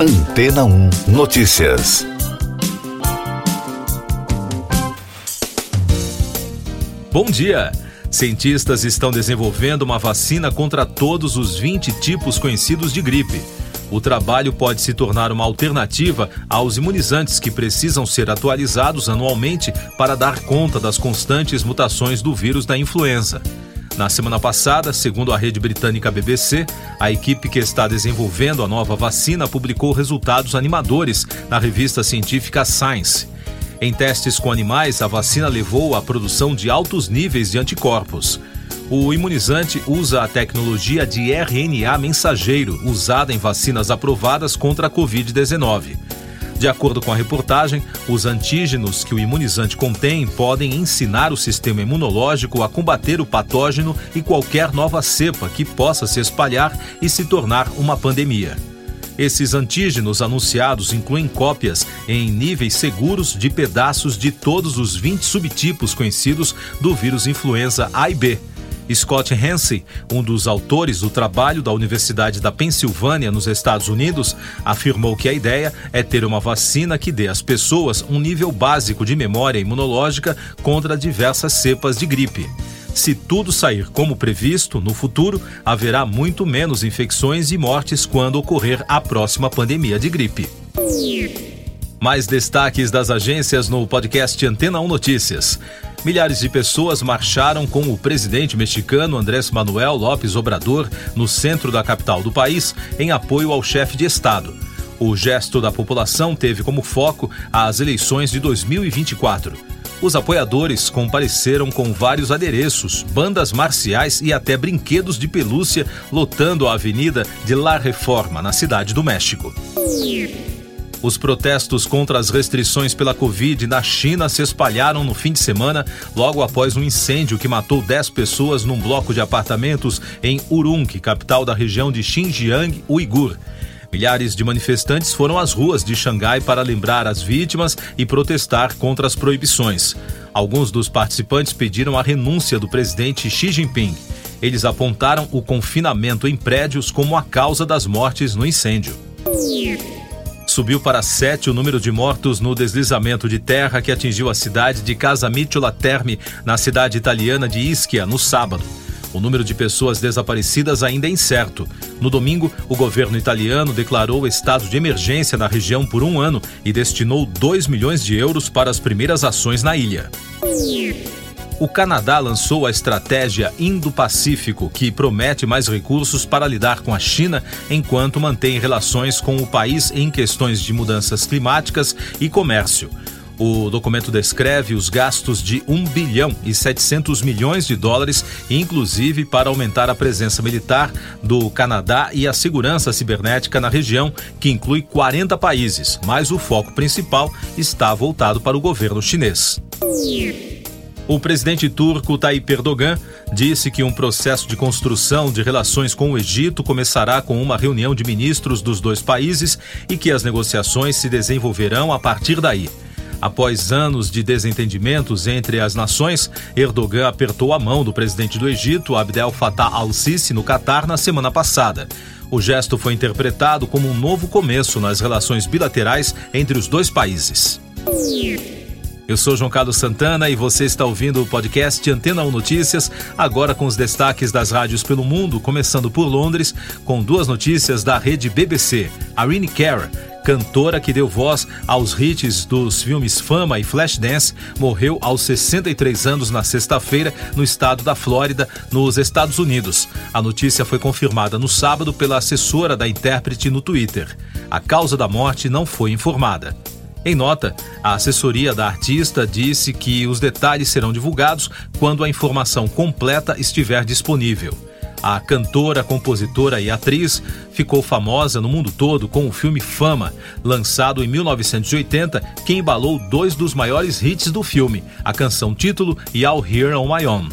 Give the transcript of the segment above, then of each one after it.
Antena 1 Notícias. Bom dia! Cientistas estão desenvolvendo uma vacina contra todos os 20 tipos conhecidos de gripe. O trabalho pode se tornar uma alternativa aos imunizantes que precisam ser atualizados anualmente para dar conta das constantes mutações do vírus da influenza. Na semana passada, segundo a rede britânica BBC, a equipe que está desenvolvendo a nova vacina publicou resultados animadores na revista científica Science. Em testes com animais, a vacina levou à produção de altos níveis de anticorpos. O imunizante usa a tecnologia de RNA mensageiro usada em vacinas aprovadas contra a Covid-19. De acordo com a reportagem, os antígenos que o imunizante contém podem ensinar o sistema imunológico a combater o patógeno e qualquer nova cepa que possa se espalhar e se tornar uma pandemia. Esses antígenos anunciados incluem cópias em níveis seguros de pedaços de todos os 20 subtipos conhecidos do vírus influenza A e B Scott Hansen, um dos autores do trabalho da Universidade da Pensilvânia, nos Estados Unidos, afirmou que a ideia é ter uma vacina que dê às pessoas um nível básico de memória imunológica contra diversas cepas de gripe. Se tudo sair como previsto, no futuro haverá muito menos infecções e mortes quando ocorrer a próxima pandemia de gripe. Mais destaques das agências no podcast Antena 1 Notícias. Milhares de pessoas marcharam com o presidente mexicano Andrés Manuel López Obrador no centro da capital do país em apoio ao chefe de Estado. O gesto da população teve como foco as eleições de 2024. Os apoiadores compareceram com vários adereços, bandas marciais e até brinquedos de pelúcia lotando a avenida de La Reforma, na cidade do México. Os protestos contra as restrições pela Covid na China se espalharam no fim de semana, logo após um incêndio que matou 10 pessoas num bloco de apartamentos em Urumqi, capital da região de Xinjiang Uigur. Milhares de manifestantes foram às ruas de Xangai para lembrar as vítimas e protestar contra as proibições. Alguns dos participantes pediram a renúncia do presidente Xi Jinping. Eles apontaram o confinamento em prédios como a causa das mortes no incêndio. Subiu para sete o número de mortos no deslizamento de terra que atingiu a cidade de Casamicciola Terme, na cidade italiana de Ischia, no sábado. O número de pessoas desaparecidas ainda é incerto. No domingo, o governo italiano declarou estado de emergência na região por um ano e destinou 2 milhões de euros para as primeiras ações na ilha o Canadá lançou a estratégia Indo-Pacífico, que promete mais recursos para lidar com a China enquanto mantém relações com o país em questões de mudanças climáticas e comércio. O documento descreve os gastos de 1 bilhão e 700 milhões de dólares, inclusive para aumentar a presença militar do Canadá e a segurança cibernética na região, que inclui 40 países, mas o foco principal está voltado para o governo chinês. O presidente turco Tayyip Erdogan disse que um processo de construção de relações com o Egito começará com uma reunião de ministros dos dois países e que as negociações se desenvolverão a partir daí. Após anos de desentendimentos entre as nações, Erdogan apertou a mão do presidente do Egito, Abdel Fattah al-Sisi, no Catar na semana passada. O gesto foi interpretado como um novo começo nas relações bilaterais entre os dois países. Eu sou João Carlos Santana e você está ouvindo o podcast Antena 1 Notícias, agora com os destaques das rádios pelo mundo, começando por Londres, com duas notícias da rede BBC. Irene Cara, cantora que deu voz aos hits dos filmes Fama e Flashdance, morreu aos 63 anos na sexta-feira no estado da Flórida, nos Estados Unidos. A notícia foi confirmada no sábado pela assessora da intérprete no Twitter. A causa da morte não foi informada. Em nota, a assessoria da artista disse que os detalhes serão divulgados quando a informação completa estiver disponível. A cantora, compositora e atriz ficou famosa no mundo todo com o filme Fama, lançado em 1980, que embalou dois dos maiores hits do filme, a canção título e All Here on My Own.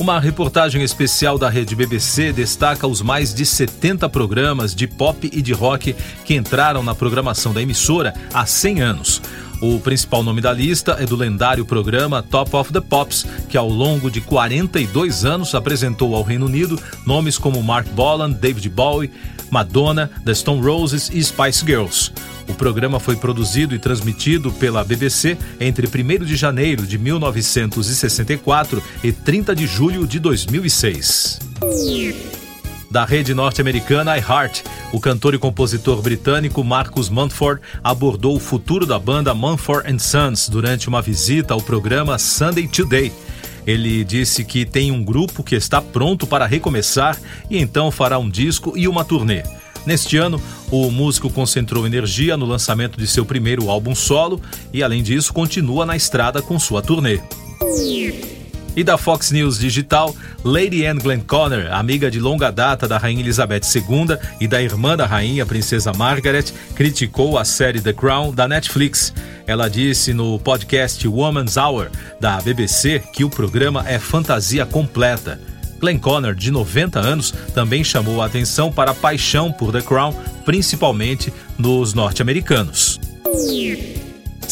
Uma reportagem especial da rede BBC destaca os mais de 70 programas de pop e de rock que entraram na programação da emissora há 100 anos. O principal nome da lista é do lendário programa Top of the Pops, que ao longo de 42 anos apresentou ao Reino Unido nomes como Mark Bolan, David Bowie, Madonna, The Stone Roses e Spice Girls. O programa foi produzido e transmitido pela BBC entre 1 de janeiro de 1964 e 30 de julho de 2006. Da rede norte-americana iHeart, o cantor e compositor britânico Marcus Mumford abordou o futuro da banda Mumford Sons durante uma visita ao programa Sunday Today. Ele disse que tem um grupo que está pronto para recomeçar e então fará um disco e uma turnê. Neste ano, o músico concentrou energia no lançamento de seu primeiro álbum solo e, além disso, continua na estrada com sua turnê. E da Fox News Digital, Lady Anne Glenconner, amiga de longa data da Rainha Elizabeth II e da irmã da rainha, Princesa Margaret, criticou a série The Crown da Netflix. Ela disse no podcast Woman's Hour da BBC que o programa é fantasia completa. Glenn Connor, de 90 anos, também chamou a atenção para a paixão por The Crown, principalmente nos norte-americanos.